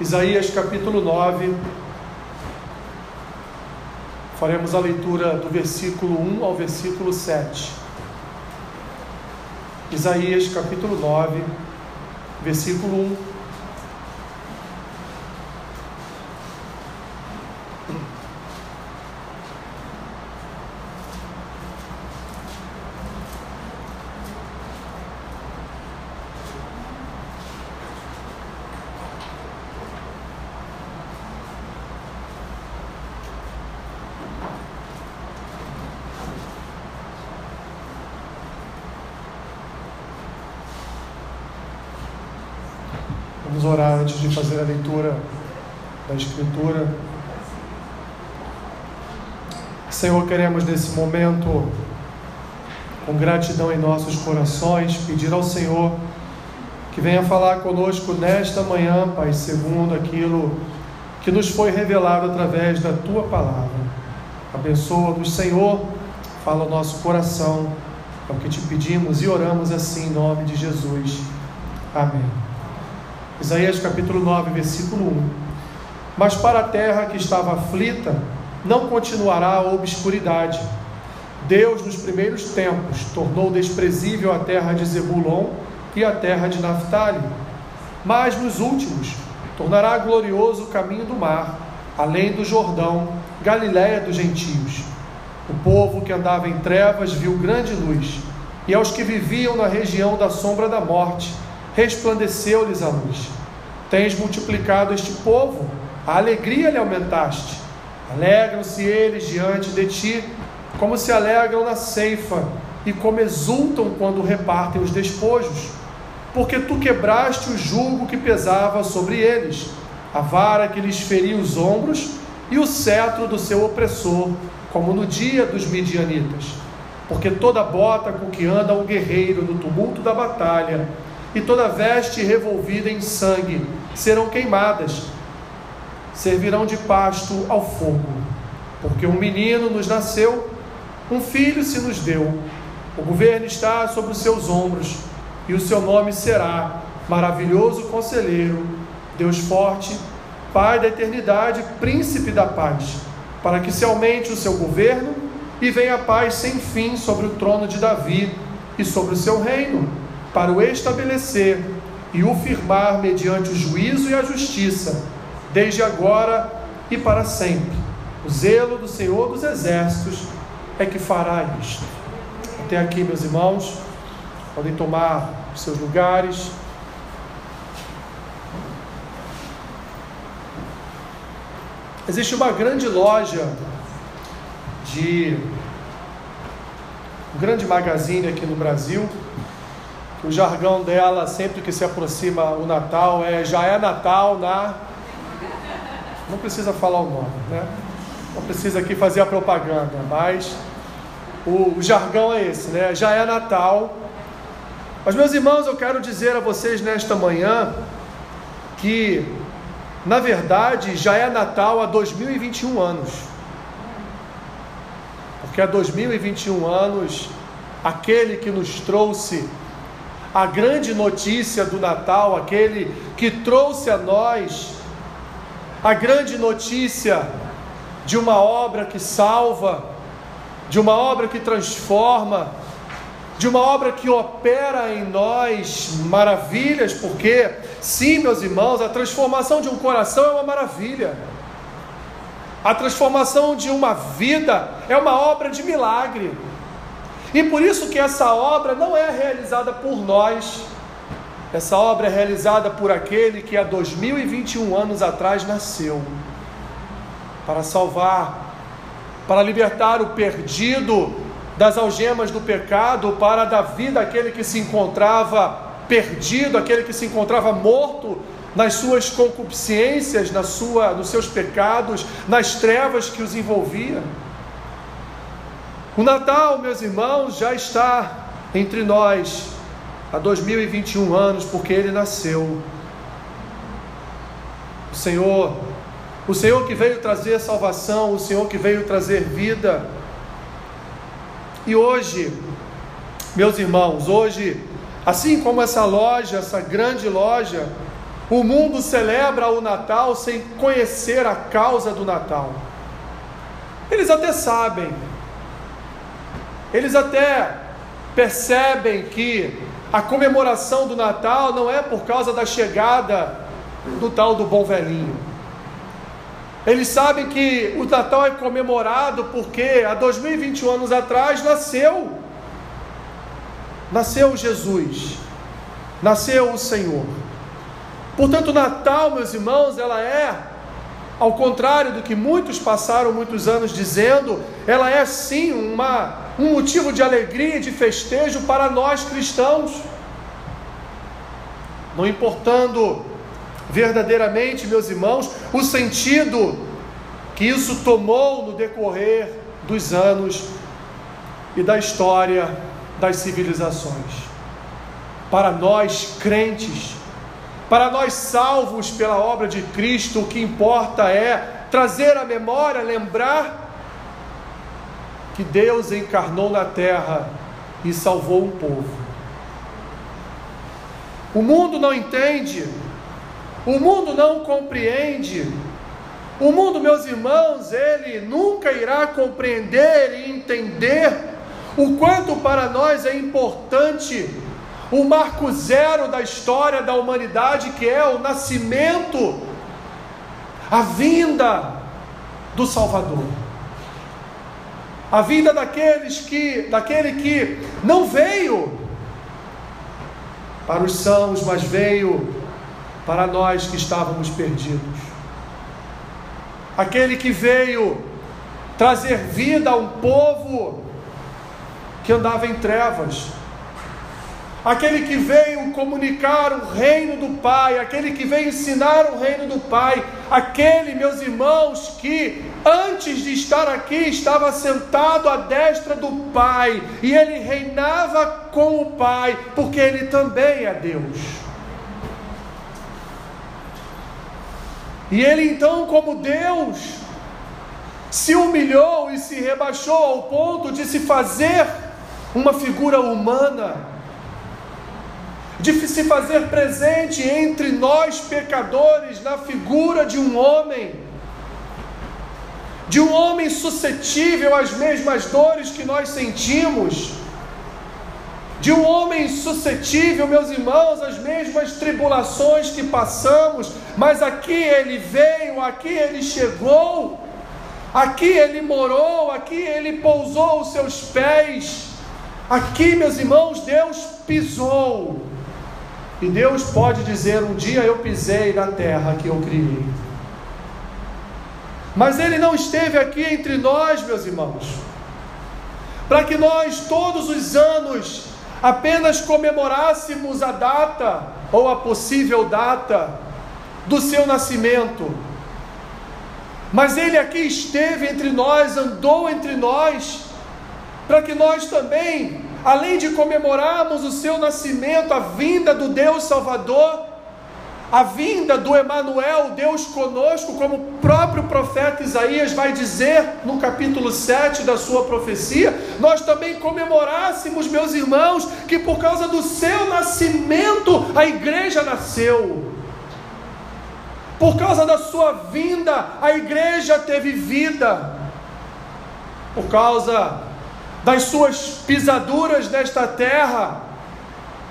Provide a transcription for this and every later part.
Isaías capítulo 9. Faremos a leitura do versículo 1 ao versículo 7. Isaías capítulo 9, versículo 1 Vamos orar antes de fazer a leitura da Escritura. Senhor, queremos nesse momento, com gratidão em nossos corações, pedir ao Senhor que venha falar conosco nesta manhã, Pai, segundo aquilo que nos foi revelado através da tua palavra. Abençoa-nos, Senhor, fala o nosso coração, é o que te pedimos e oramos assim em nome de Jesus. Amém. Isaías capítulo 9, versículo 1. Mas para a terra que estava aflita, não continuará a obscuridade. Deus, nos primeiros tempos, tornou desprezível a terra de Zebulon e a terra de Naphtali. Mas nos últimos, tornará glorioso o caminho do mar, além do Jordão, Galiléia dos gentios. O povo que andava em trevas viu grande luz, e aos que viviam na região da sombra da morte, resplandeceu-lhes a luz. Tens multiplicado este povo, a alegria lhe aumentaste. Alegram-se eles diante de ti, como se alegram na ceifa, e como exultam quando repartem os despojos. Porque tu quebraste o jugo que pesava sobre eles, a vara que lhes feria os ombros, e o cetro do seu opressor, como no dia dos midianitas. Porque toda bota com que anda o guerreiro no tumulto da batalha, e toda veste revolvida em sangue serão queimadas, servirão de pasto ao fogo. Porque um menino nos nasceu, um filho se nos deu, o governo está sobre os seus ombros, e o seu nome será Maravilhoso Conselheiro, Deus Forte, Pai da Eternidade, Príncipe da Paz, para que se aumente o seu governo e venha a paz sem fim sobre o trono de Davi e sobre o seu reino para o estabelecer e o firmar mediante o juízo e a justiça, desde agora e para sempre. O zelo do Senhor dos Exércitos é que fará isto. Até aqui, meus irmãos, podem tomar os seus lugares. Existe uma grande loja de um grande magazine aqui no Brasil o jargão dela, sempre que se aproxima o Natal, é já é Natal na. Não precisa falar o nome, né? Não precisa aqui fazer a propaganda, mas o, o jargão é esse, né? Já é Natal. Mas, meus irmãos, eu quero dizer a vocês nesta manhã que, na verdade, já é Natal há 2021 anos. Porque há 2021 anos, aquele que nos trouxe a grande notícia do Natal, aquele que trouxe a nós a grande notícia de uma obra que salva, de uma obra que transforma, de uma obra que opera em nós maravilhas, porque, sim, meus irmãos, a transformação de um coração é uma maravilha. A transformação de uma vida é uma obra de milagre. E por isso que essa obra não é realizada por nós, essa obra é realizada por aquele que há 2021 anos atrás nasceu para salvar, para libertar o perdido das algemas do pecado, para dar vida àquele que se encontrava perdido, aquele que se encontrava morto nas suas concupiscências, na sua, nos seus pecados, nas trevas que os envolvia. O Natal, meus irmãos, já está entre nós há 2021 anos, porque ele nasceu. O Senhor, o Senhor que veio trazer salvação, o Senhor que veio trazer vida. E hoje, meus irmãos, hoje, assim como essa loja, essa grande loja, O mundo celebra o Natal sem conhecer a causa do Natal. Eles até sabem, eles até percebem que a comemoração do Natal não é por causa da chegada do tal do bom velhinho. Eles sabem que o Natal é comemorado porque há 2021 anos atrás nasceu nasceu Jesus. Nasceu o Senhor. Portanto, Natal, meus irmãos, ela é, ao contrário do que muitos passaram muitos anos dizendo, ela é sim uma, um motivo de alegria e de festejo para nós cristãos. Não importando verdadeiramente, meus irmãos, o sentido que isso tomou no decorrer dos anos e da história das civilizações. Para nós crentes, para nós salvos pela obra de Cristo, o que importa é trazer a memória, lembrar que Deus encarnou na terra e salvou um povo. O mundo não entende, o mundo não compreende. O mundo, meus irmãos, ele nunca irá compreender e entender o quanto para nós é importante o marco zero da história da humanidade, que é o nascimento, a vinda do Salvador. A vinda daqueles que, daquele que não veio para os sãos, mas veio para nós que estávamos perdidos. Aquele que veio trazer vida a um povo que andava em trevas aquele que veio comunicar o reino do Pai, aquele que veio ensinar o reino do Pai, aquele, meus irmãos, que antes de estar aqui estava sentado à destra do Pai e ele reinava com o Pai, porque ele também é Deus. E ele então, como Deus, se humilhou e se rebaixou ao ponto de se fazer uma figura humana de se fazer presente entre nós pecadores na figura de um homem, de um homem suscetível às mesmas dores que nós sentimos, de um homem suscetível, meus irmãos, às mesmas tribulações que passamos, mas aqui ele veio, aqui ele chegou, aqui ele morou, aqui ele pousou os seus pés, aqui, meus irmãos, Deus pisou e Deus pode dizer: Um dia eu pisei na terra que eu criei. Mas Ele não esteve aqui entre nós, meus irmãos, para que nós todos os anos apenas comemorássemos a data ou a possível data do seu nascimento. Mas Ele aqui esteve entre nós, andou entre nós, para que nós também além de comemorarmos o seu nascimento, a vinda do Deus Salvador, a vinda do Emanuel, Deus conosco, como o próprio profeta Isaías vai dizer no capítulo 7 da sua profecia, nós também comemorássemos, meus irmãos, que por causa do seu nascimento a igreja nasceu. Por causa da sua vinda, a igreja teve vida. Por causa das suas pisaduras nesta terra,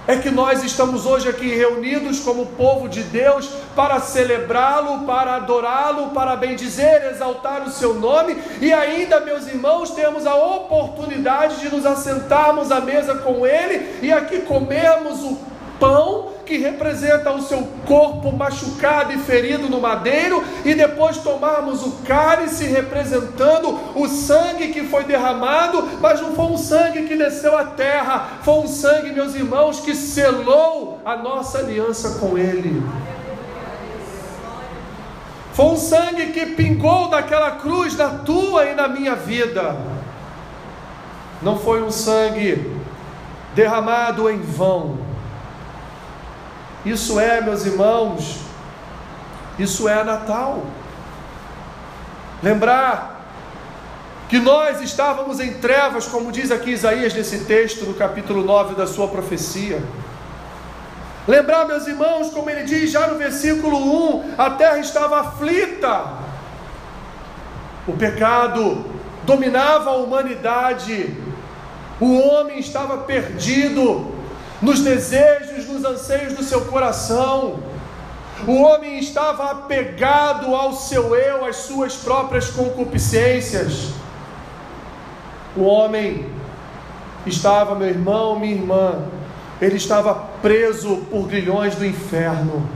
é que nós estamos hoje aqui reunidos como povo de Deus para celebrá-lo, para adorá-lo, para bendizer, exaltar o seu nome. E ainda, meus irmãos, temos a oportunidade de nos assentarmos à mesa com ele e aqui comermos o pão que representa o seu corpo machucado e ferido no madeiro, e depois tomarmos o cálice representando o sangue que foi derramado, mas não foi um sangue que desceu à terra, foi um sangue, meus irmãos, que selou a nossa aliança com Ele. Foi um sangue que pingou daquela cruz na tua e na minha vida. Não foi um sangue derramado em vão isso é, meus irmãos, isso é Natal. Lembrar que nós estávamos em trevas, como diz aqui Isaías nesse texto, no capítulo 9 da sua profecia. Lembrar, meus irmãos, como ele diz já no versículo 1: a terra estava aflita, o pecado dominava a humanidade, o homem estava perdido nos desejos, nos anseios do seu coração. O homem estava apegado ao seu eu, às suas próprias concupiscências. O homem estava, meu irmão, minha irmã, ele estava preso por grilhões do inferno.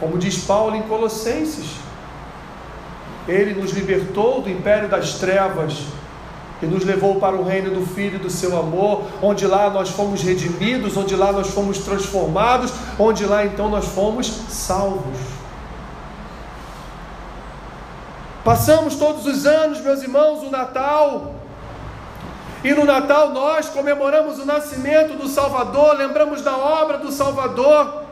Como diz Paulo em Colossenses, ele nos libertou do império das trevas e nos levou para o reino do Filho e do seu amor, onde lá nós fomos redimidos, onde lá nós fomos transformados, onde lá então nós fomos salvos. Passamos todos os anos, meus irmãos, o Natal. E no Natal nós comemoramos o nascimento do Salvador, lembramos da obra do Salvador.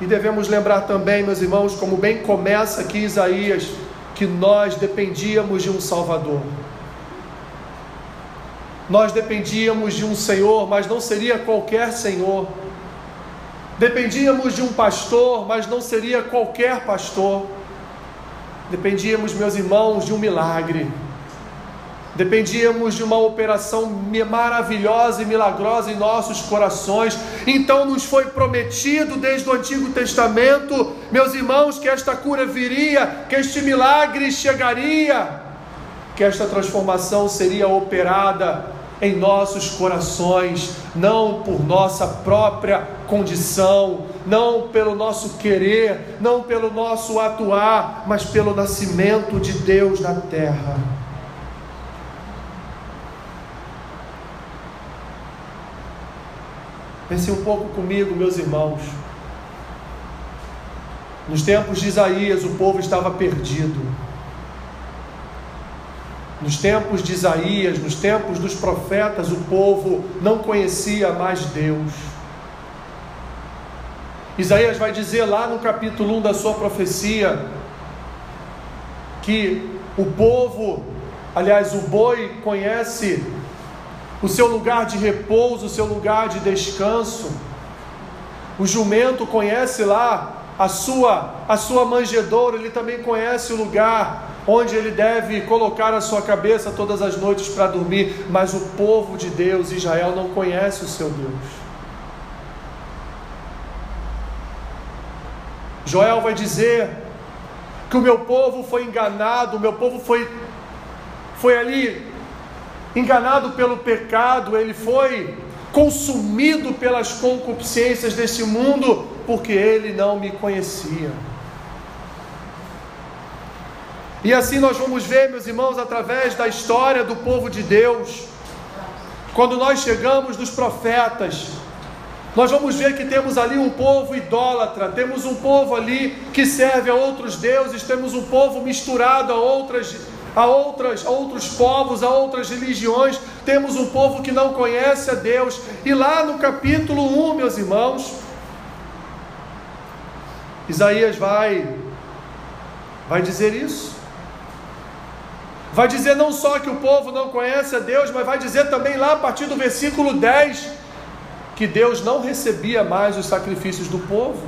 E devemos lembrar também, meus irmãos, como bem começa aqui Isaías, que nós dependíamos de um Salvador. Nós dependíamos de um Senhor, mas não seria qualquer Senhor. Dependíamos de um pastor, mas não seria qualquer pastor. Dependíamos, meus irmãos, de um milagre dependíamos de uma operação maravilhosa e milagrosa em nossos corações. Então nos foi prometido desde o Antigo Testamento, meus irmãos, que esta cura viria, que este milagre chegaria, que esta transformação seria operada em nossos corações, não por nossa própria condição, não pelo nosso querer, não pelo nosso atuar, mas pelo nascimento de Deus na terra. Pense um pouco comigo, meus irmãos. Nos tempos de Isaías, o povo estava perdido. Nos tempos de Isaías, nos tempos dos profetas, o povo não conhecia mais Deus. Isaías vai dizer lá no capítulo 1 da sua profecia que o povo, aliás, o boi conhece o seu lugar de repouso, o seu lugar de descanso. O jumento conhece lá a sua a sua manjedoura, ele também conhece o lugar onde ele deve colocar a sua cabeça todas as noites para dormir, mas o povo de Deus, Israel, não conhece o seu Deus. Joel vai dizer que o meu povo foi enganado, o meu povo foi foi ali enganado pelo pecado, ele foi consumido pelas concupiscências desse mundo, porque ele não me conhecia. E assim nós vamos ver, meus irmãos, através da história do povo de Deus, quando nós chegamos nos profetas, nós vamos ver que temos ali um povo idólatra, temos um povo ali que serve a outros deuses, temos um povo misturado a outras a, outras, outros povos, a outras religiões. Temos um povo que não conhece a Deus. E lá no capítulo 1, meus irmãos, Isaías vai vai dizer isso. Vai dizer não só que o povo não conhece a Deus, mas vai dizer também lá a partir do versículo 10 que Deus não recebia mais os sacrifícios do povo.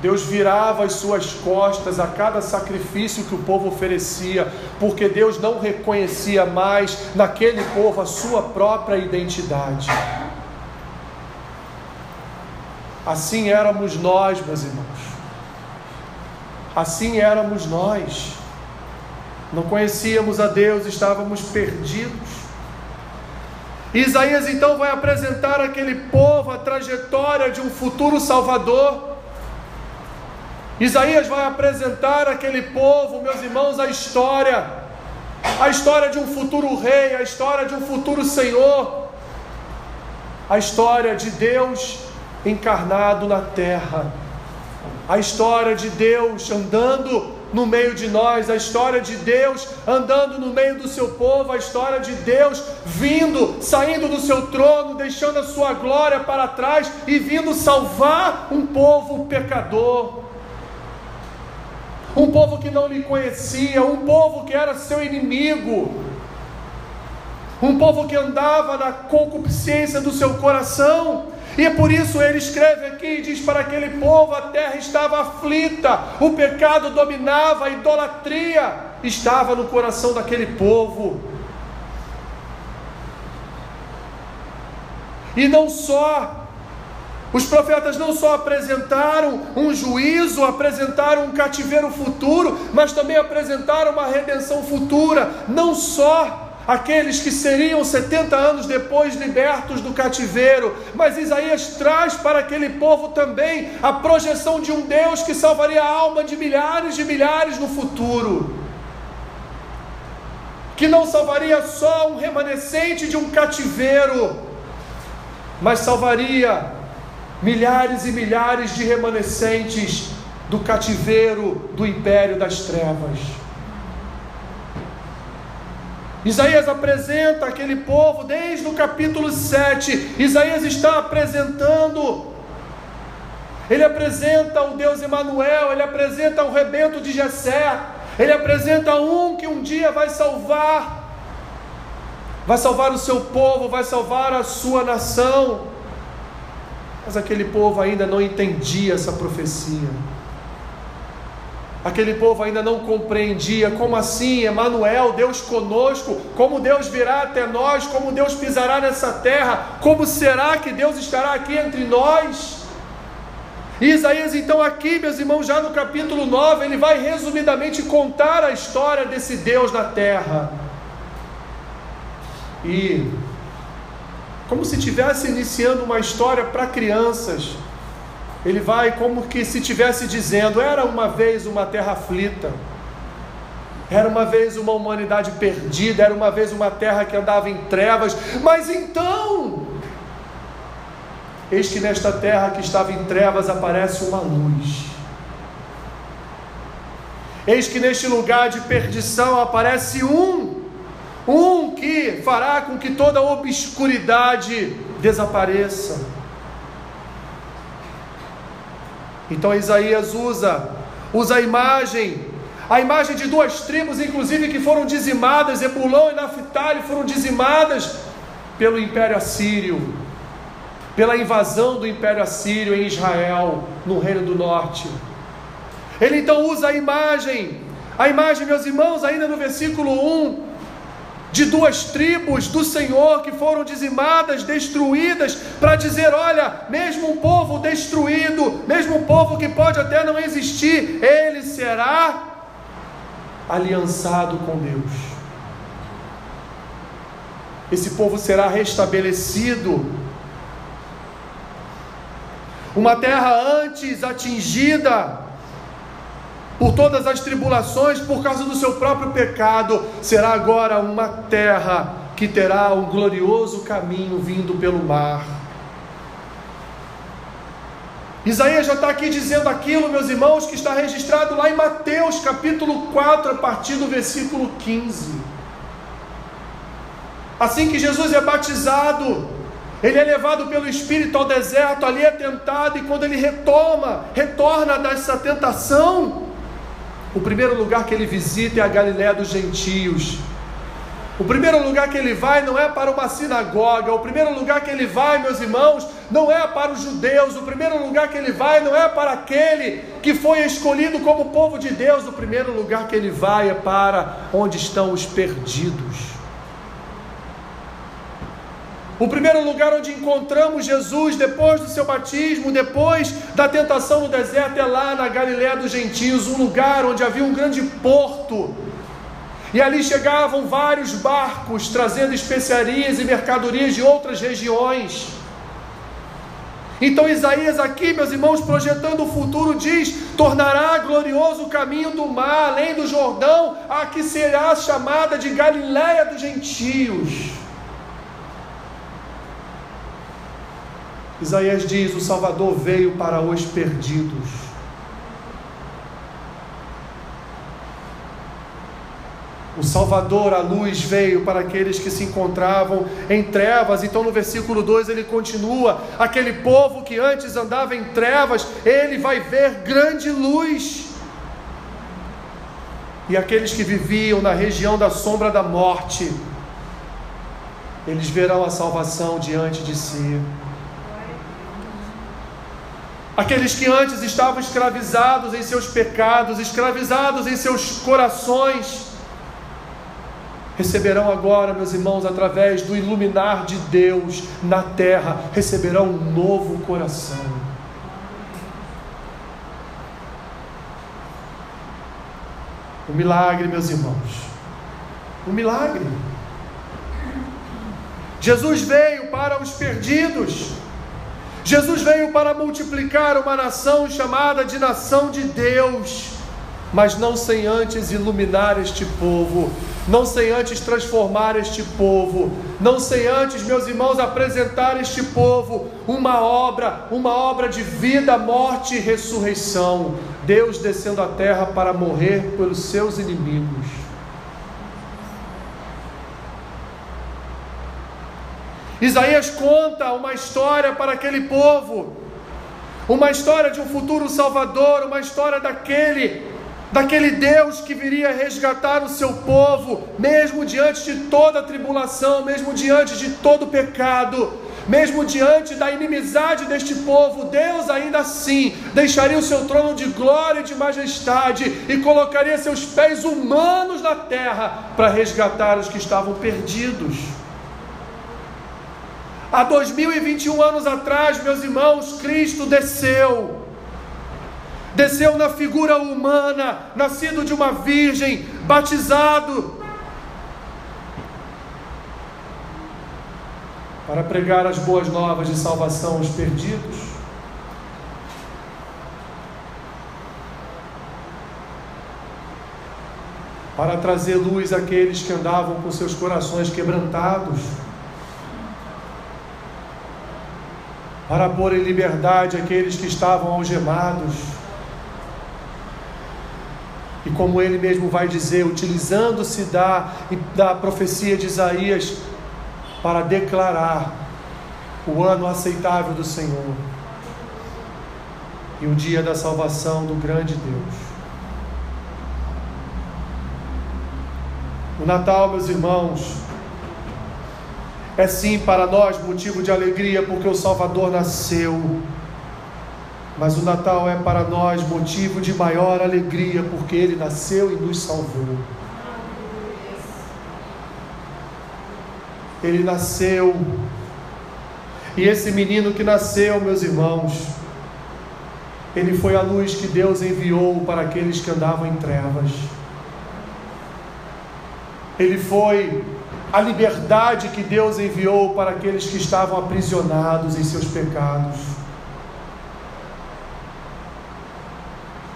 Deus virava as suas costas a cada sacrifício que o povo oferecia, porque Deus não reconhecia mais naquele povo a sua própria identidade. Assim éramos nós, meus irmãos. Assim éramos nós. Não conhecíamos a Deus, estávamos perdidos. Isaías então vai apresentar àquele povo a trajetória de um futuro Salvador Isaías vai apresentar àquele povo, meus irmãos, a história, a história de um futuro rei, a história de um futuro Senhor, a história de Deus encarnado na terra, a história de Deus andando no meio de nós, a história de Deus andando no meio do seu povo, a história de Deus vindo, saindo do seu trono, deixando a sua glória para trás e vindo salvar um povo pecador um povo que não lhe conhecia, um povo que era seu inimigo. um povo que andava na concupiscência do seu coração. E é por isso ele escreve aqui e diz: para aquele povo a terra estava aflita, o pecado dominava, a idolatria estava no coração daquele povo. E não só os profetas não só apresentaram um juízo, apresentaram um cativeiro futuro, mas também apresentaram uma redenção futura. Não só aqueles que seriam 70 anos depois libertos do cativeiro, mas Isaías traz para aquele povo também a projeção de um Deus que salvaria a alma de milhares de milhares no futuro. Que não salvaria só um remanescente de um cativeiro, mas salvaria milhares e milhares de remanescentes do cativeiro do império das trevas. Isaías apresenta aquele povo desde o capítulo 7. Isaías está apresentando. Ele apresenta o Deus Emanuel, ele apresenta o rebento de Jessé, ele apresenta um que um dia vai salvar, vai salvar o seu povo, vai salvar a sua nação. Mas aquele povo ainda não entendia essa profecia. Aquele povo ainda não compreendia como assim, Emanuel, Deus conosco, como Deus virá até nós, como Deus pisará nessa terra, como será que Deus estará aqui entre nós? E Isaías, então, aqui, meus irmãos, já no capítulo 9, ele vai resumidamente contar a história desse Deus na terra. E como se estivesse iniciando uma história para crianças. Ele vai como que se estivesse dizendo: era uma vez uma terra aflita, era uma vez uma humanidade perdida, era uma vez uma terra que andava em trevas, mas então, eis que nesta terra que estava em trevas aparece uma luz. Eis que neste lugar de perdição aparece um um que fará com que toda obscuridade desapareça. Então Isaías usa usa a imagem, a imagem de duas tribos, inclusive que foram dizimadas, Ebulão e Naphtali foram dizimadas pelo Império Assírio, pela invasão do Império Assírio em Israel, no Reino do Norte. Ele então usa a imagem, a imagem, meus irmãos, ainda no versículo 1, de duas tribos do Senhor que foram dizimadas, destruídas, para dizer: olha, mesmo um povo destruído, mesmo um povo que pode até não existir, ele será aliançado com Deus. Esse povo será restabelecido. Uma terra antes atingida por todas as tribulações, por causa do seu próprio pecado, será agora uma terra que terá um glorioso caminho vindo pelo mar. Isaías já está aqui dizendo aquilo, meus irmãos, que está registrado lá em Mateus capítulo 4, a partir do versículo 15. Assim que Jesus é batizado, ele é levado pelo Espírito ao deserto, ali é tentado, e quando ele retoma, retorna dessa tentação, o primeiro lugar que ele visita é a Galiléia dos gentios. O primeiro lugar que ele vai não é para uma sinagoga, o primeiro lugar que ele vai, meus irmãos, não é para os judeus, o primeiro lugar que ele vai não é para aquele que foi escolhido como povo de Deus, o primeiro lugar que ele vai é para onde estão os perdidos. O primeiro lugar onde encontramos Jesus depois do seu batismo, depois da tentação no deserto, é lá na Galiléia dos Gentios, um lugar onde havia um grande porto. E ali chegavam vários barcos trazendo especiarias e mercadorias de outras regiões. Então Isaías aqui, meus irmãos, projetando o futuro, diz: tornará glorioso o caminho do mar, além do Jordão, a que será chamada de Galiléia dos gentios. Isaías diz: O Salvador veio para os perdidos. O Salvador, a luz, veio para aqueles que se encontravam em trevas. Então, no versículo 2, ele continua: aquele povo que antes andava em trevas, ele vai ver grande luz. E aqueles que viviam na região da sombra da morte, eles verão a salvação diante de si. Aqueles que antes estavam escravizados em seus pecados, escravizados em seus corações, receberão agora, meus irmãos, através do iluminar de Deus na terra, receberão um novo coração. O milagre, meus irmãos. O milagre. Jesus veio para os perdidos. Jesus veio para multiplicar uma nação chamada de nação de Deus, mas não sem antes iluminar este povo, não sem antes transformar este povo, não sem antes, meus irmãos, apresentar este povo uma obra, uma obra de vida, morte e ressurreição. Deus descendo à terra para morrer pelos seus inimigos. Isaías conta uma história para aquele povo, uma história de um futuro Salvador, uma história daquele, daquele Deus que viria resgatar o seu povo, mesmo diante de toda a tribulação, mesmo diante de todo pecado, mesmo diante da inimizade deste povo, Deus ainda assim deixaria o seu trono de glória e de majestade e colocaria seus pés humanos na terra para resgatar os que estavam perdidos. Há 2021 anos atrás, meus irmãos, Cristo desceu. Desceu na figura humana, nascido de uma virgem, batizado. Para pregar as boas novas de salvação aos perdidos. Para trazer luz àqueles que andavam com seus corações quebrantados para pôr em liberdade aqueles que estavam algemados. E como ele mesmo vai dizer, utilizando-se da, da profecia de Isaías para declarar o ano aceitável do Senhor e o dia da salvação do grande Deus. O Natal, meus irmãos, é sim para nós motivo de alegria porque o Salvador nasceu. Mas o Natal é para nós motivo de maior alegria porque ele nasceu e nos salvou. Ele nasceu. E esse menino que nasceu, meus irmãos, ele foi a luz que Deus enviou para aqueles que andavam em trevas. Ele foi a liberdade que Deus enviou para aqueles que estavam aprisionados em seus pecados.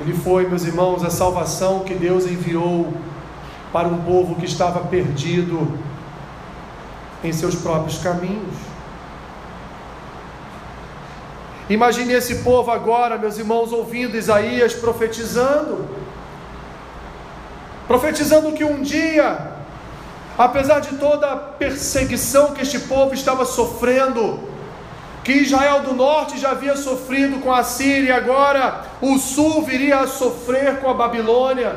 Ele foi, meus irmãos, a salvação que Deus enviou para um povo que estava perdido em seus próprios caminhos. Imagine esse povo agora, meus irmãos, ouvindo Isaías profetizando, profetizando que um dia Apesar de toda a perseguição que este povo estava sofrendo, que Israel do norte já havia sofrido com a Síria, agora o sul viria a sofrer com a Babilônia.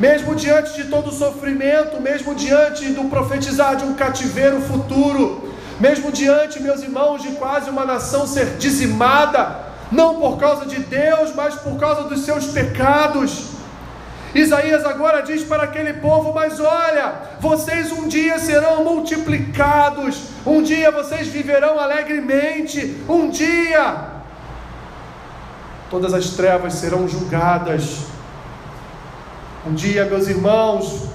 Mesmo diante de todo o sofrimento, mesmo diante do profetizar de um cativeiro futuro, mesmo diante, meus irmãos, de quase uma nação ser dizimada, não por causa de Deus, mas por causa dos seus pecados, Isaías agora diz para aquele povo: Mas olha, vocês um dia serão multiplicados, um dia vocês viverão alegremente, um dia todas as trevas serão julgadas. Um dia, meus irmãos,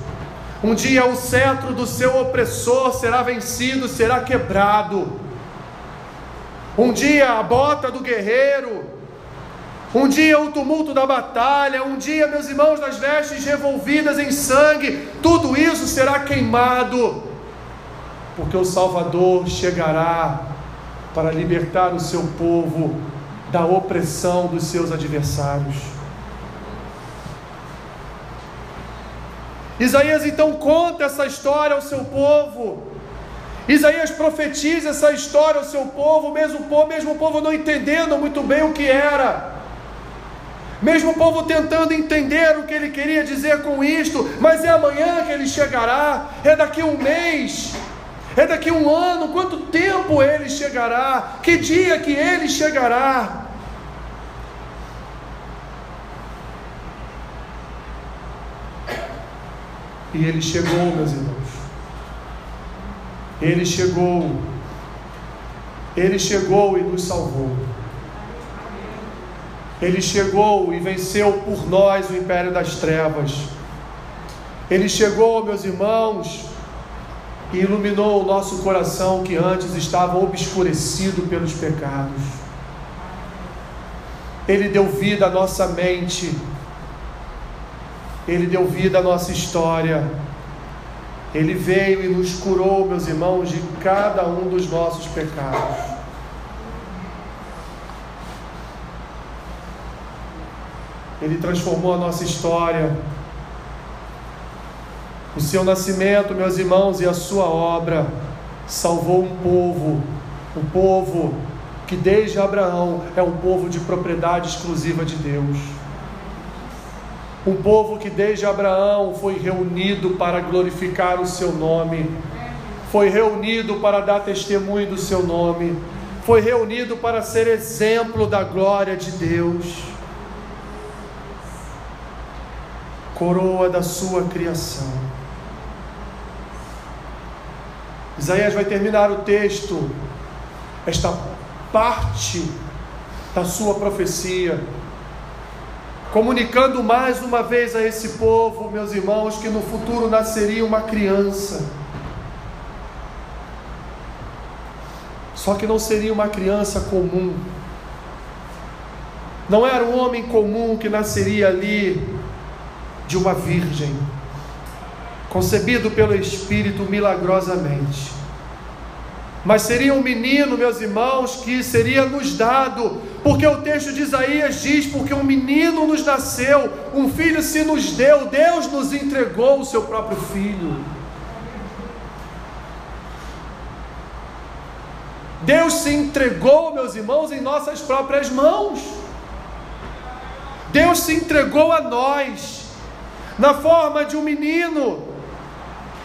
um dia o cetro do seu opressor será vencido, será quebrado. Um dia a bota do guerreiro um dia o tumulto da batalha, um dia, meus irmãos, das vestes revolvidas em sangue, tudo isso será queimado, porque o Salvador chegará para libertar o seu povo da opressão dos seus adversários. Isaías então conta essa história ao seu povo. Isaías profetiza essa história ao seu povo, mesmo o povo, mesmo o povo não entendendo muito bem o que era. Mesmo o povo tentando entender o que ele queria dizer com isto, mas é amanhã que ele chegará, é daqui um mês, É daqui um ano, quanto tempo ele chegará? Que dia que ele chegará? E ele chegou, meus irmãos. Ele chegou. Ele chegou e nos salvou. Ele chegou e venceu por nós o império das trevas. Ele chegou, meus irmãos, e iluminou o nosso coração que antes estava obscurecido pelos pecados. Ele deu vida à nossa mente. Ele deu vida à nossa história. Ele veio e nos curou, meus irmãos, de cada um dos nossos pecados. Ele transformou a nossa história. O seu nascimento, meus irmãos, e a sua obra salvou um povo, um povo que desde Abraão é um povo de propriedade exclusiva de Deus. Um povo que desde Abraão foi reunido para glorificar o seu nome, foi reunido para dar testemunho do seu nome, foi reunido para ser exemplo da glória de Deus. Coroa da sua criação. Isaías vai terminar o texto, esta parte da sua profecia comunicando mais uma vez a esse povo, meus irmãos, que no futuro nasceria uma criança. Só que não seria uma criança comum. Não era um homem comum que nasceria ali de uma virgem, concebido pelo Espírito milagrosamente. Mas seria um menino, meus irmãos, que seria nos dado porque o texto de Isaías diz: Porque um menino nos nasceu, um filho se nos deu, Deus nos entregou o seu próprio filho. Deus se entregou, meus irmãos, em nossas próprias mãos. Deus se entregou a nós, na forma de um menino.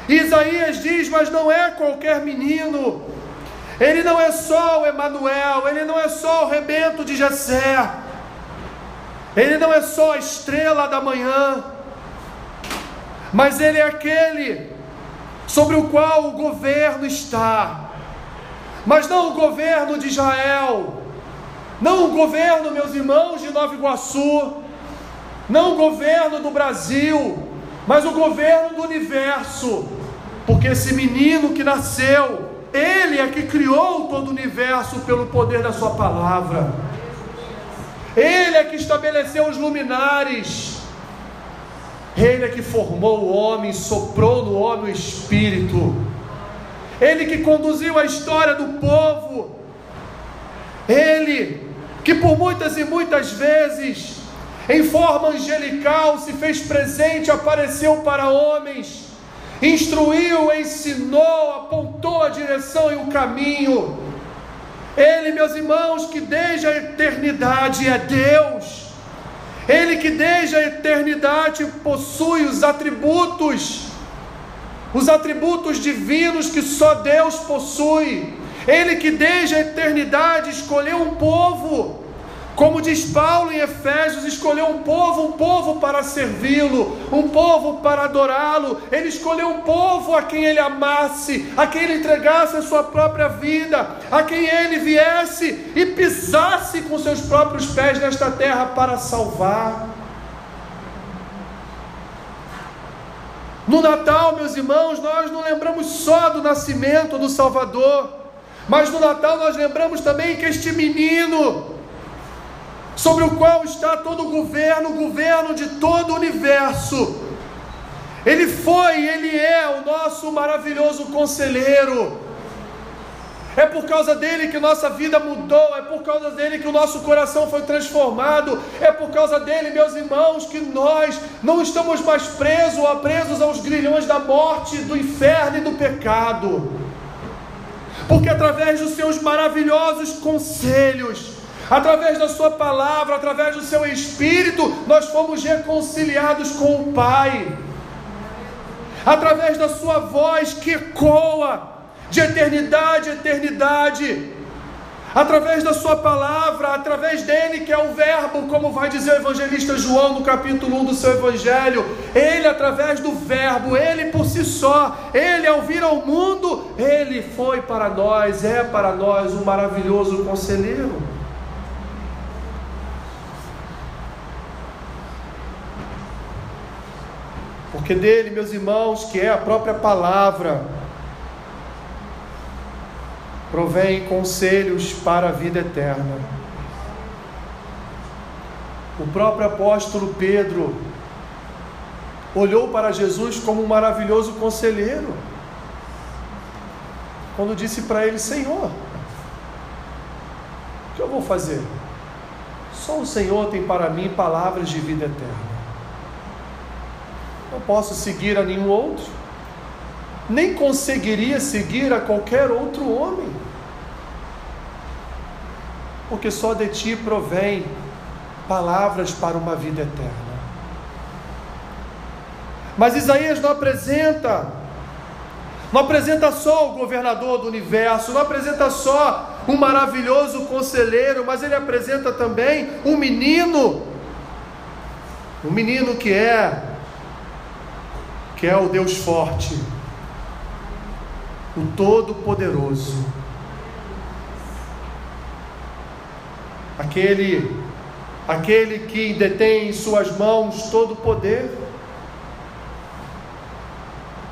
Isaías diz: Mas não é qualquer menino, ele não é só o Emanuel, ele não é só o rebento de Jessé. Ele não é só a estrela da manhã. Mas ele é aquele sobre o qual o governo está. Mas não o governo de Israel, não o governo, meus irmãos, de Nova Iguaçu, não o governo do Brasil, mas o governo do universo, porque esse menino que nasceu, ele é que criou todo o universo pelo poder da Sua palavra. Ele é que estabeleceu os luminares. Ele é que formou o homem, soprou no homem o espírito. Ele que conduziu a história do povo. Ele que por muitas e muitas vezes, em forma angelical, se fez presente, apareceu para homens instruiu, ensinou, apontou a direção e o caminho. Ele, meus irmãos, que desde a eternidade é Deus, Ele que desde a eternidade possui os atributos, os atributos divinos que só Deus possui, Ele que desde a eternidade escolheu um povo como diz Paulo em Efésios, escolheu um povo, um povo para servi-lo, um povo para adorá-lo. Ele escolheu um povo a quem ele amasse, a quem ele entregasse a sua própria vida, a quem ele viesse e pisasse com seus próprios pés nesta terra para salvar. No Natal, meus irmãos, nós não lembramos só do nascimento do Salvador, mas no Natal nós lembramos também que este menino, sobre o qual está todo o governo, o governo de todo o universo. Ele foi, ele é o nosso maravilhoso conselheiro. É por causa dele que nossa vida mudou, é por causa dele que o nosso coração foi transformado, é por causa dele, meus irmãos, que nós não estamos mais presos ou presos aos grilhões da morte, do inferno e do pecado. Porque através dos seus maravilhosos conselhos, através da Sua palavra, através do Seu Espírito, nós fomos reconciliados com o Pai, através da Sua voz que ecoa de eternidade a eternidade através da Sua palavra, através dele, que é o Verbo, como vai dizer o evangelista João no capítulo 1 do seu Evangelho. Ele, através do Verbo, ele por si só, ele ao vir ao mundo, ele foi para nós, é para nós um maravilhoso conselheiro. Porque dele, meus irmãos, que é a própria palavra, provém conselhos para a vida eterna. O próprio apóstolo Pedro olhou para Jesus como um maravilhoso conselheiro, quando disse para ele: Senhor, o que eu vou fazer? Só o Senhor tem para mim palavras de vida eterna. Posso seguir a nenhum outro, nem conseguiria seguir a qualquer outro homem porque só de ti provém palavras para uma vida eterna. Mas Isaías não apresenta, não apresenta só o governador do universo, não apresenta só um maravilhoso conselheiro, mas ele apresenta também um menino, um menino que é que é o Deus forte, o Todo-Poderoso aquele, aquele que detém em suas mãos todo o poder.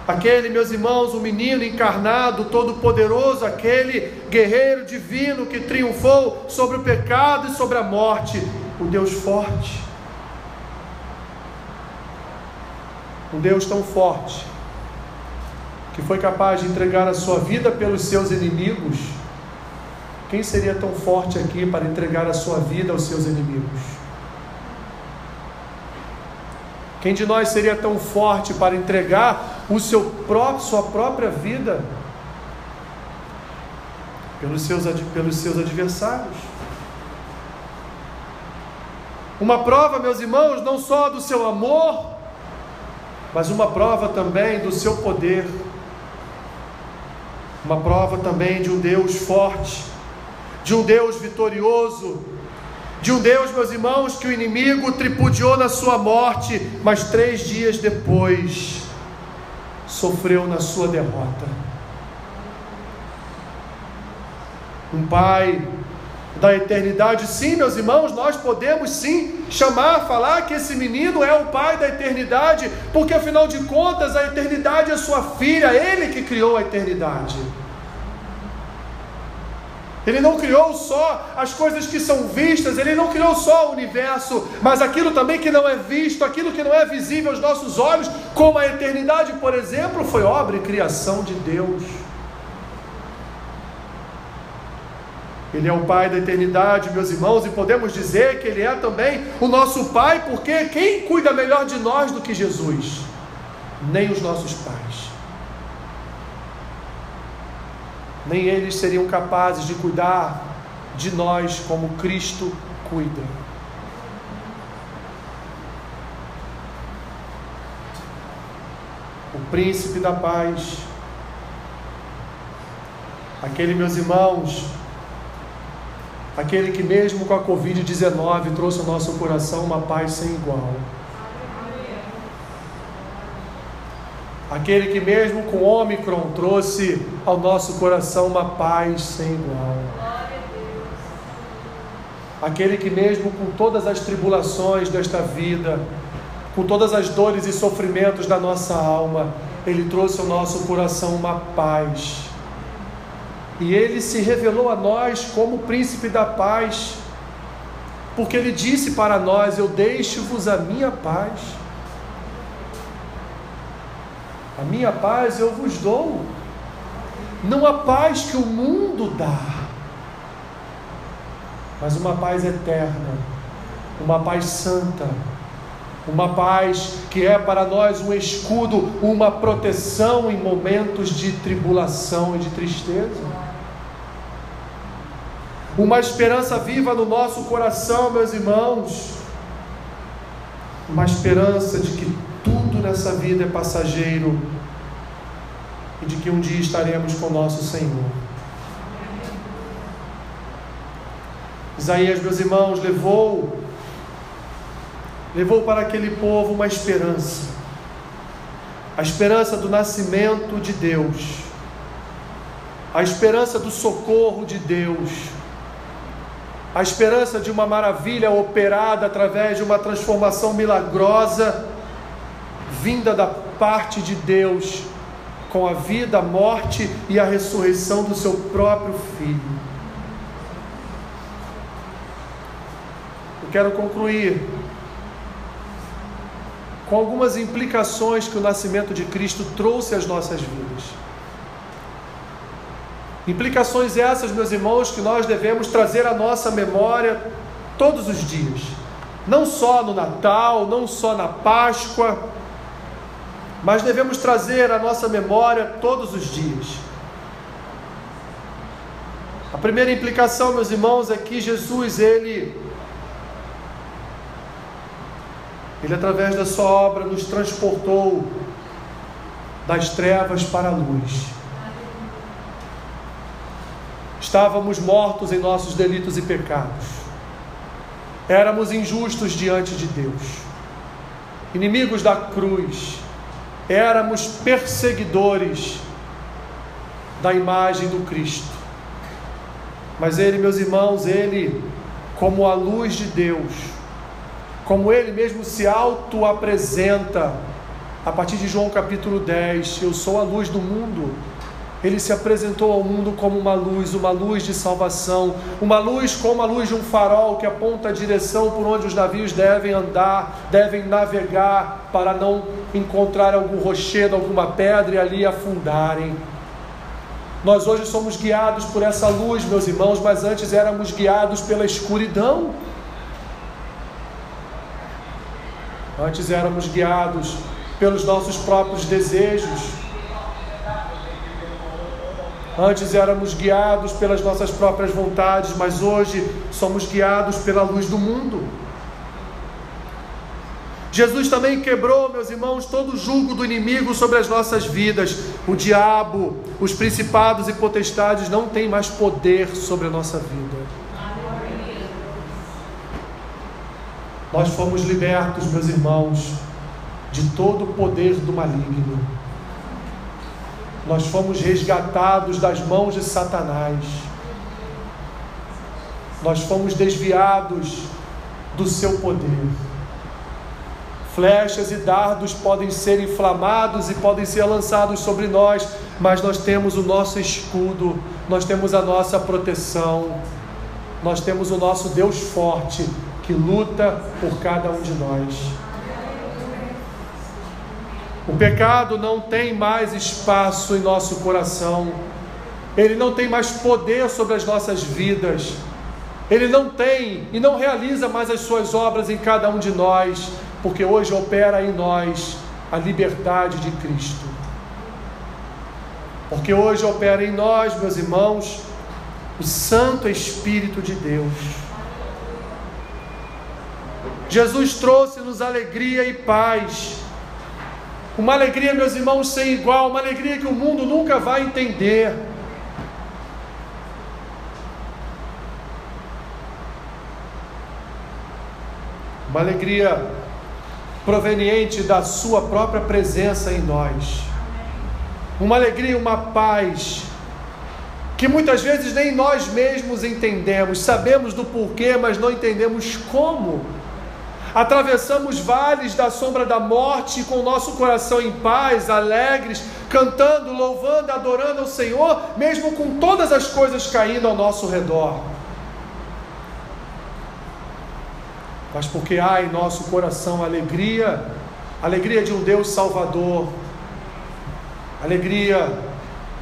Aquele, meus irmãos, o menino encarnado, todo-poderoso, aquele guerreiro divino que triunfou sobre o pecado e sobre a morte, o Deus forte. Um Deus tão forte que foi capaz de entregar a sua vida pelos seus inimigos quem seria tão forte aqui para entregar a sua vida aos seus inimigos? Quem de nós seria tão forte para entregar o seu próprio, sua própria vida pelos seus, pelos seus adversários? Uma prova, meus irmãos, não só do seu amor, mas uma prova também do seu poder. Uma prova também de um Deus forte de um Deus vitorioso, de um Deus, meus irmãos, que o inimigo tripudiou na sua morte, mas três dias depois sofreu na sua derrota. Um Pai da eternidade, sim, meus irmãos, nós podemos sim chamar, falar que esse menino é o Pai da eternidade, porque afinal de contas a eternidade é sua filha, ele que criou a eternidade. Ele não criou só as coisas que são vistas, ele não criou só o universo, mas aquilo também que não é visto, aquilo que não é visível aos nossos olhos, como a eternidade, por exemplo, foi obra e criação de Deus. Ele é o Pai da eternidade, meus irmãos, e podemos dizer que Ele é também o nosso Pai, porque quem cuida melhor de nós do que Jesus? Nem os nossos pais. nem eles seriam capazes de cuidar de nós como Cristo cuida. O príncipe da paz, aquele, meus irmãos, aquele que, mesmo com a Covid-19, trouxe ao nosso coração uma paz sem igual. Aquele que, mesmo com Ômicron, trouxe ao nosso coração uma paz sem igual. Aquele que, mesmo com todas as tribulações desta vida, com todas as dores e sofrimentos da nossa alma, ele trouxe ao nosso coração uma paz. E ele se revelou a nós como príncipe da paz, porque ele disse para nós: Eu deixo-vos a minha paz. A minha paz eu vos dou, não a paz que o mundo dá, mas uma paz eterna, uma paz santa, uma paz que é para nós um escudo, uma proteção em momentos de tribulação e de tristeza. Uma esperança viva no nosso coração, meus irmãos. Uma esperança de que tudo nessa vida é passageiro e de que um dia estaremos com nosso Senhor. Isaías, meus irmãos, levou levou para aquele povo uma esperança. A esperança do nascimento de Deus. A esperança do socorro de Deus. A esperança de uma maravilha operada através de uma transformação milagrosa vinda da parte de Deus com a vida, a morte e a ressurreição do seu próprio filho. quero concluir com algumas implicações que o nascimento de Cristo trouxe às nossas vidas. Implicações essas, meus irmãos, que nós devemos trazer à nossa memória todos os dias. Não só no Natal, não só na Páscoa, mas devemos trazer à nossa memória todos os dias. A primeira implicação, meus irmãos, é que Jesus, ele Ele, através da sua obra, nos transportou das trevas para a luz. Estávamos mortos em nossos delitos e pecados. Éramos injustos diante de Deus. Inimigos da cruz. Éramos perseguidores da imagem do Cristo. Mas Ele, meus irmãos, Ele, como a luz de Deus, como ele mesmo se auto-apresenta a partir de João capítulo 10, eu sou a luz do mundo. Ele se apresentou ao mundo como uma luz, uma luz de salvação, uma luz como a luz de um farol que aponta a direção por onde os navios devem andar, devem navegar, para não encontrar algum rochedo, alguma pedra e ali afundarem. Nós hoje somos guiados por essa luz, meus irmãos, mas antes éramos guiados pela escuridão. Antes éramos guiados pelos nossos próprios desejos. Antes éramos guiados pelas nossas próprias vontades, mas hoje somos guiados pela luz do mundo. Jesus também quebrou, meus irmãos, todo o jugo do inimigo sobre as nossas vidas. O diabo, os principados e potestades não têm mais poder sobre a nossa vida. Nós fomos libertos, meus irmãos, de todo o poder do maligno. Nós fomos resgatados das mãos de Satanás. Nós fomos desviados do seu poder. Flechas e dardos podem ser inflamados e podem ser lançados sobre nós, mas nós temos o nosso escudo, nós temos a nossa proteção, nós temos o nosso Deus forte que luta por cada um de nós. O pecado não tem mais espaço em nosso coração, ele não tem mais poder sobre as nossas vidas, ele não tem e não realiza mais as suas obras em cada um de nós, porque hoje opera em nós a liberdade de Cristo. Porque hoje opera em nós, meus irmãos, o Santo Espírito de Deus. Jesus trouxe-nos alegria e paz. Uma alegria, meus irmãos, sem igual, uma alegria que o mundo nunca vai entender. Uma alegria proveniente da Sua própria presença em nós. Uma alegria, uma paz que muitas vezes nem nós mesmos entendemos. Sabemos do porquê, mas não entendemos como atravessamos vales da sombra da morte com o nosso coração em paz, alegres, cantando, louvando, adorando ao Senhor, mesmo com todas as coisas caindo ao nosso redor. Mas porque há em nosso coração alegria, alegria de um Deus Salvador, alegria,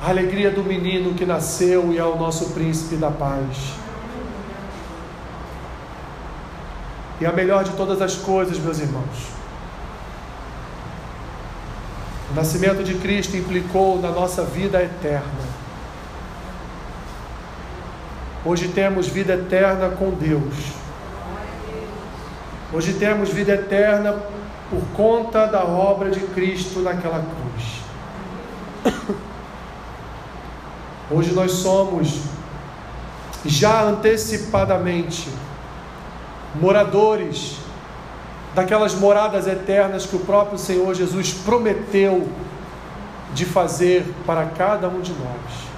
alegria do menino que nasceu e é o nosso príncipe da paz. E a melhor de todas as coisas, meus irmãos, o nascimento de Cristo implicou na nossa vida eterna. Hoje temos vida eterna com Deus. Hoje temos vida eterna por conta da obra de Cristo naquela cruz. Hoje nós somos já antecipadamente moradores daquelas moradas eternas que o próprio Senhor Jesus prometeu de fazer para cada um de nós.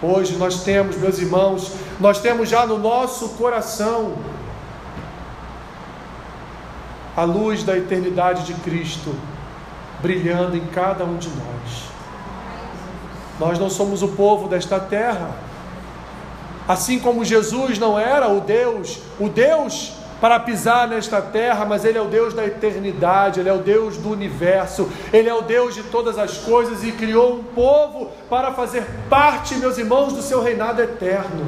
Hoje nós temos, meus irmãos, nós temos já no nosso coração a luz da eternidade de Cristo brilhando em cada um de nós. Nós não somos o povo desta terra. Assim como Jesus não era o Deus, o Deus para pisar nesta terra, mas Ele é o Deus da eternidade, Ele é o Deus do universo, Ele é o Deus de todas as coisas e criou um povo para fazer parte, meus irmãos, do seu reinado eterno.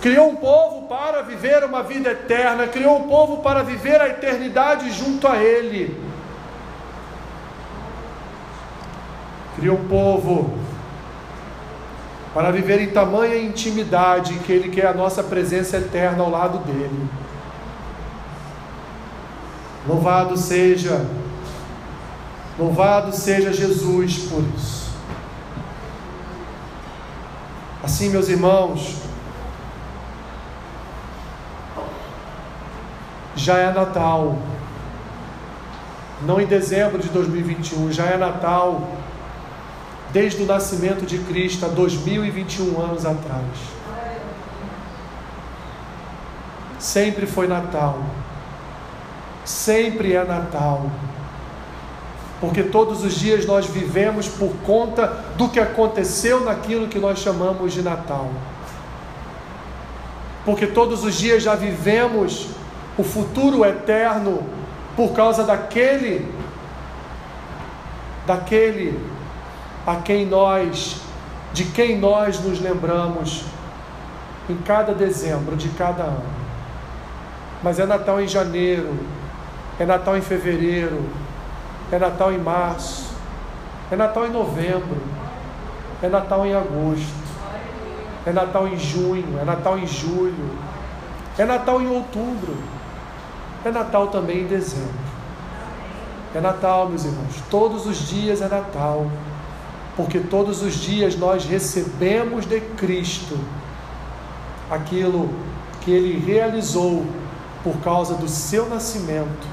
Criou um povo para viver uma vida eterna, criou um povo para viver a eternidade junto a Ele. Criou um povo para viver em tamanha intimidade que Ele quer a nossa presença eterna ao lado dele. Louvado seja, louvado seja Jesus por isso. Assim, meus irmãos, já é Natal. Não em dezembro de 2021, já é Natal desde o nascimento de Cristo há 2021 anos atrás. Sempre foi Natal. Sempre é Natal. Porque todos os dias nós vivemos por conta do que aconteceu naquilo que nós chamamos de Natal. Porque todos os dias já vivemos o futuro eterno por causa daquele daquele a quem nós, de quem nós nos lembramos em cada dezembro de cada ano. Mas é Natal em janeiro, é Natal em fevereiro, é Natal em março, é Natal em novembro, é Natal em agosto, é Natal em junho, é Natal em julho, é Natal em outubro, é Natal também em dezembro. É Natal, meus irmãos, todos os dias é Natal porque todos os dias nós recebemos de Cristo aquilo que Ele realizou por causa do seu nascimento,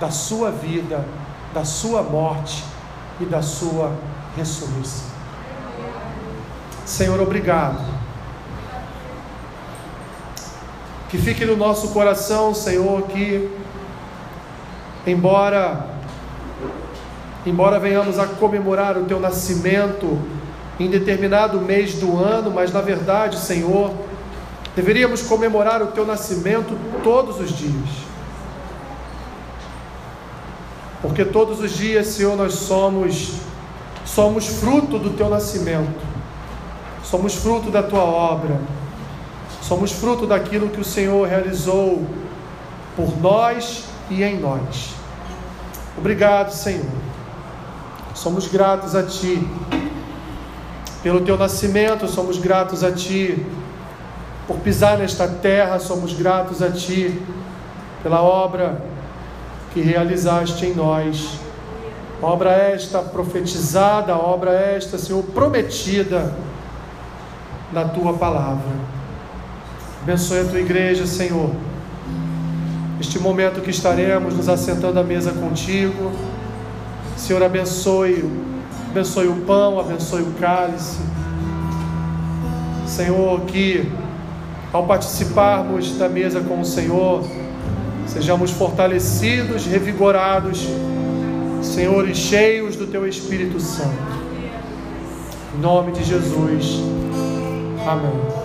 da sua vida, da sua morte e da sua ressurreição. Senhor, obrigado. Que fique no nosso coração, Senhor, que, embora embora venhamos a comemorar o teu nascimento em determinado mês do ano, mas na verdade, Senhor, deveríamos comemorar o teu nascimento todos os dias. Porque todos os dias, Senhor, nós somos somos fruto do teu nascimento. Somos fruto da tua obra. Somos fruto daquilo que o Senhor realizou por nós e em nós. Obrigado, Senhor Somos gratos a Ti pelo Teu nascimento, somos gratos a Ti por pisar nesta terra, somos gratos a Ti pela obra que realizaste em nós. Obra esta profetizada, obra esta, Senhor, prometida na Tua palavra. Abençoe a Tua igreja, Senhor. Este momento que estaremos nos assentando à mesa contigo Senhor, abençoe, abençoe o pão, abençoe o cálice. Senhor, que ao participarmos da mesa com o Senhor, sejamos fortalecidos, revigorados, Senhor, e cheios do Teu Espírito Santo. Em nome de Jesus. Amém.